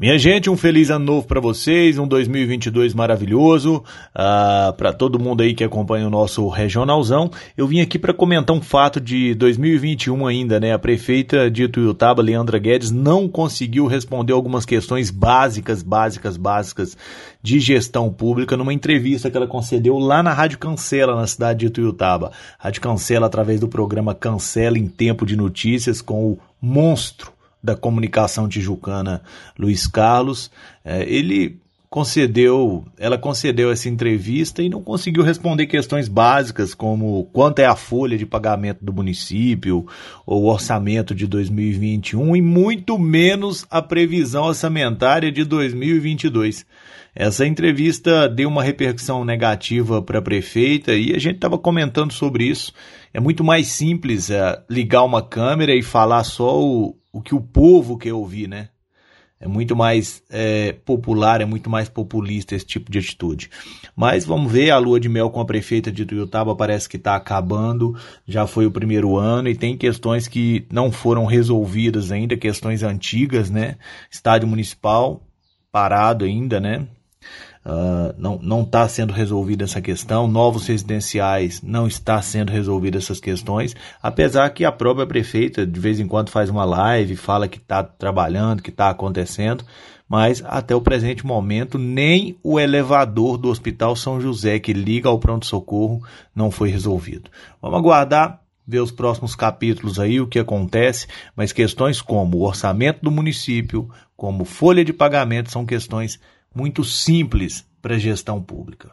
Minha gente, um feliz ano novo para vocês, um 2022 maravilhoso, uh, ah, para todo mundo aí que acompanha o nosso regionalzão. Eu vim aqui para comentar um fato de 2021 ainda, né? A prefeita de Ituiutaba, Leandra Guedes, não conseguiu responder algumas questões básicas, básicas, básicas de gestão pública numa entrevista que ela concedeu lá na Rádio Cancela, na cidade de Ituiutaba. Rádio Cancela, através do programa Cancela em Tempo de Notícias, com o monstro da comunicação tijucana, Luiz Carlos, é, ele concedeu, ela concedeu essa entrevista e não conseguiu responder questões básicas como quanto é a folha de pagamento do município ou o orçamento de 2021 e muito menos a previsão orçamentária de 2022. Essa entrevista deu uma repercussão negativa para a prefeita e a gente estava comentando sobre isso. É muito mais simples é, ligar uma câmera e falar só o, o que o povo quer ouvir, né? É muito mais é, popular, é muito mais populista esse tipo de atitude. Mas vamos ver, a lua de mel com a prefeita de Tuiutaba parece que está acabando, já foi o primeiro ano e tem questões que não foram resolvidas ainda, questões antigas, né? Estádio municipal parado ainda, né? Uh, não está sendo resolvida essa questão, novos residenciais não está sendo resolvida essas questões, apesar que a própria prefeita de vez em quando faz uma live, fala que está trabalhando, que está acontecendo, mas até o presente momento nem o elevador do Hospital São José que liga ao pronto-socorro não foi resolvido. Vamos aguardar ver os próximos capítulos aí, o que acontece, mas questões como o orçamento do município, como folha de pagamento, são questões muito simples para a gestão pública.